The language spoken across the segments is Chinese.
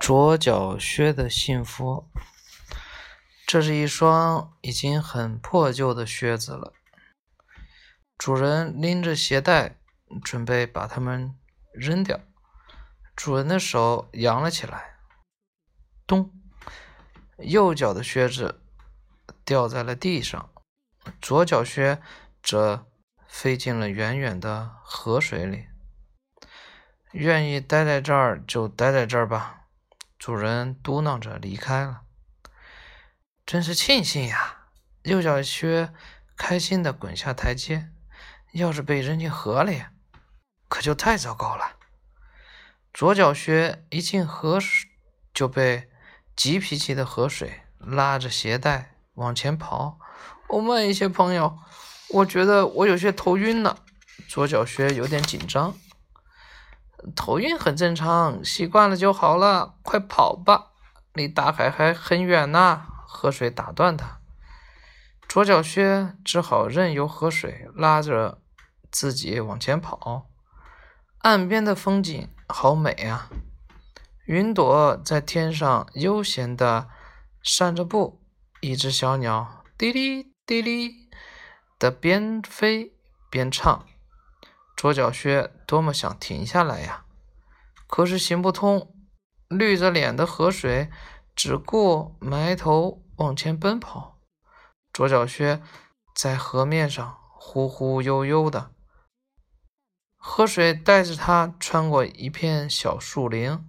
左脚靴的幸福。这是一双已经很破旧的靴子了。主人拎着鞋带，准备把它们扔掉。主人的手扬了起来，咚！右脚的靴子掉在了地上，左脚靴则飞进了远远的河水里。愿意待在这儿就待在这儿吧，主人嘟囔着离开了。真是庆幸呀！右脚靴开心地滚下台阶。要是被扔进河里，可就太糟糕了。左脚靴一进河水，就被急脾气的河水拉着鞋带往前跑。哦，慢一些，朋友，我觉得我有些头晕了。左脚靴有点紧张。头晕很正常，习惯了就好了。快跑吧，离大海还很远呢。河水打断他，左脚靴只好任由河水拉着自己往前跑。岸边的风景好美啊，云朵在天上悠闲地散着步，一只小鸟滴哩滴哩的边飞边唱。左脚靴多么想停下来呀，可是行不通。绿着脸的河水只顾埋头。往前奔跑，左脚靴在河面上忽忽悠悠的，河水带着他穿过一片小树林，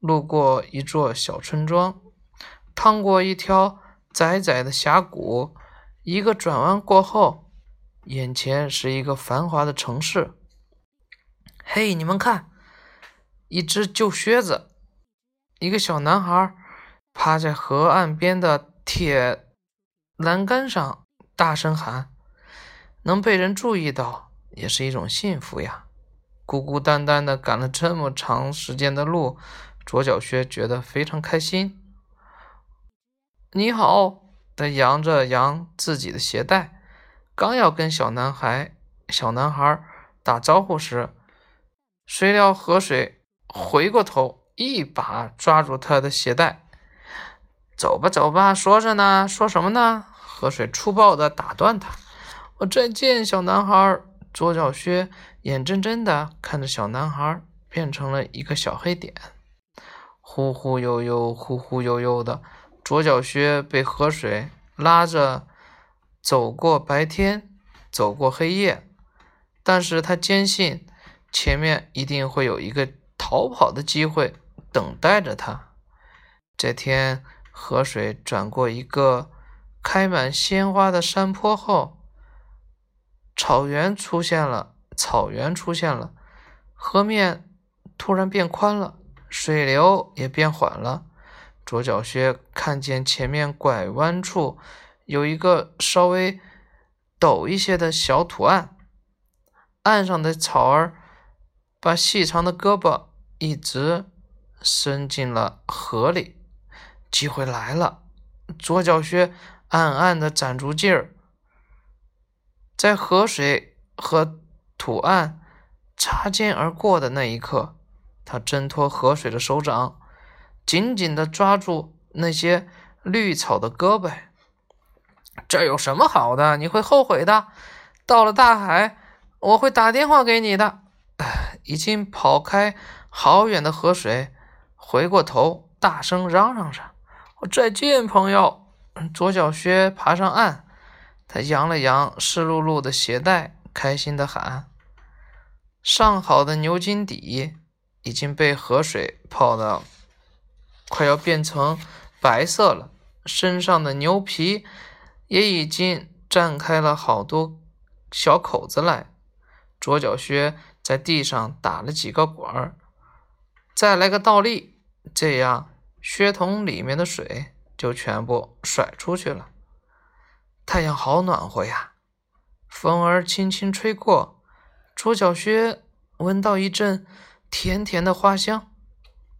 路过一座小村庄，趟过一条窄窄的峡谷，一个转弯过后，眼前是一个繁华的城市。嘿，你们看，一只旧靴子，一个小男孩。趴在河岸边的铁栏杆上，大声喊：“能被人注意到，也是一种幸福呀！”孤孤单单的赶了这么长时间的路，左脚靴觉得非常开心。你好，他扬着扬自己的鞋带，刚要跟小男孩小男孩打招呼时，谁料河水回过头，一把抓住他的鞋带。走吧，走吧，说着呢，说什么呢？河水粗暴地打断他。我再见，小男孩。左脚靴眼睁睁地看着小男孩变成了一个小黑点，忽忽悠悠，忽忽悠悠的。左脚靴被河水拉着走过白天，走过黑夜，但是他坚信前面一定会有一个逃跑的机会等待着他。这天。河水转过一个开满鲜花的山坡后，草原出现了。草原出现了，河面突然变宽了，水流也变缓了。左脚靴看见前面拐弯处有一个稍微陡一些的小图案，岸上的草儿把细长的胳膊一直伸进了河里。机会来了！左脚靴暗暗的攒住劲儿，在河水和图案擦肩而过的那一刻，他挣脱河水的手掌，紧紧的抓住那些绿草的胳膊。这有什么好的？你会后悔的。到了大海，我会打电话给你的。已经跑开好远的河水，回过头，大声嚷嚷着。再见，朋友。左脚靴爬上岸，他扬了扬湿漉漉的鞋带，开心地喊：“上好的牛筋底已经被河水泡到，快要变成白色了。身上的牛皮也已经绽开了好多小口子来。”左脚靴在地上打了几个滚儿，再来个倒立，这样。靴筒里面的水就全部甩出去了。太阳好暖和呀，风儿轻轻吹过，左脚靴闻到一阵甜甜的花香。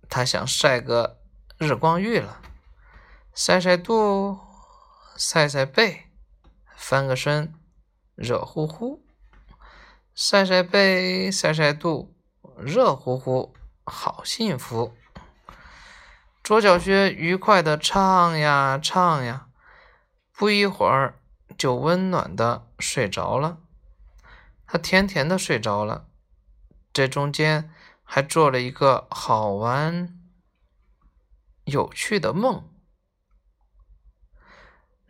他想晒个日光浴了，晒晒肚，晒晒背，翻个身，热乎乎。晒晒背，晒晒肚，热乎乎，好幸福。左脚靴愉快地唱呀唱呀，不一会儿就温暖的睡着了。他甜甜的睡着了，这中间还做了一个好玩、有趣的梦。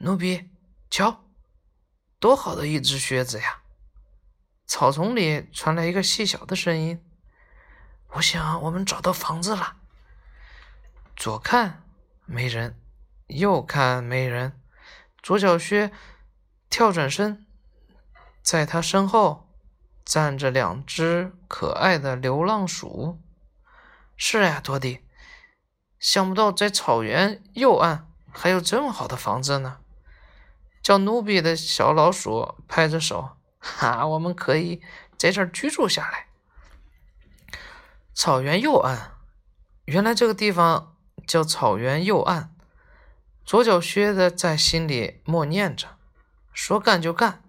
努比，瞧，多好的一只靴子呀！草丛里传来一个细小的声音。我想我们找到房子了。左看没人，右看没人。左脚靴跳转身，在他身后站着两只可爱的流浪鼠。是呀，托蒂，想不到在草原右岸还有这么好的房子呢。叫努比的小老鼠拍着手，哈，我们可以在这儿居住下来。草原右岸，原来这个地方叫草原右岸。左脚靴子在心里默念着，说干就干。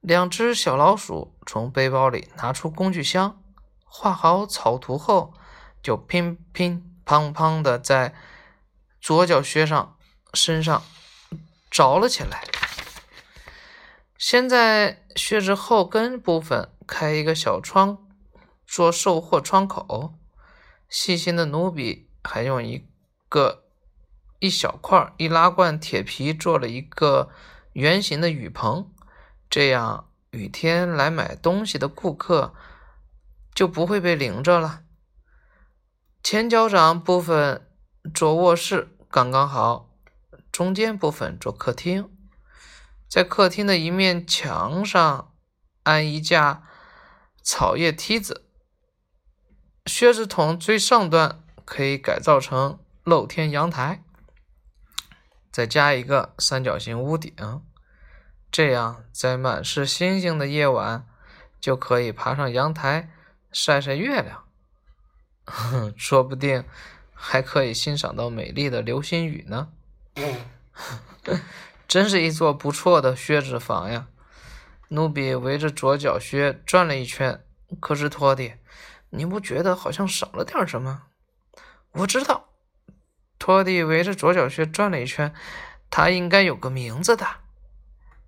两只小老鼠从背包里拿出工具箱，画好草图后，就乒乒乓乓的在左脚靴上身上。着了起来。先在靴子后跟部分开一个小窗，做售货窗口。细心的努比还用一个一小块易拉罐铁皮做了一个圆形的雨棚，这样雨天来买东西的顾客就不会被淋着了。前脚掌部分做卧室刚刚好。中间部分做客厅，在客厅的一面墙上安一架草叶梯子，靴子筒最上端可以改造成露天阳台，再加一个三角形屋顶，这样在满是星星的夜晚就可以爬上阳台晒晒月亮，说不定还可以欣赏到美丽的流星雨呢。真是一座不错的靴子房呀！努比围着左脚靴转了一圈，可是托蒂，你不觉得好像少了点什么？我知道，托蒂围着左脚靴转了一圈，他应该有个名字的，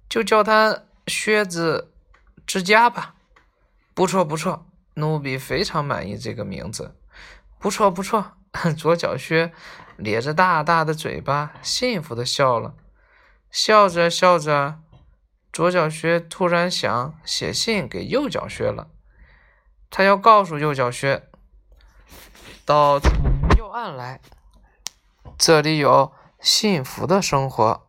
就叫他靴子之家吧。不错不错，努比非常满意这个名字。不错不错。左脚靴咧着大大的嘴巴，幸福的笑了。笑着笑着，左脚靴突然想写信给右脚靴了。他要告诉右脚靴，到右岸来，这里有幸福的生活。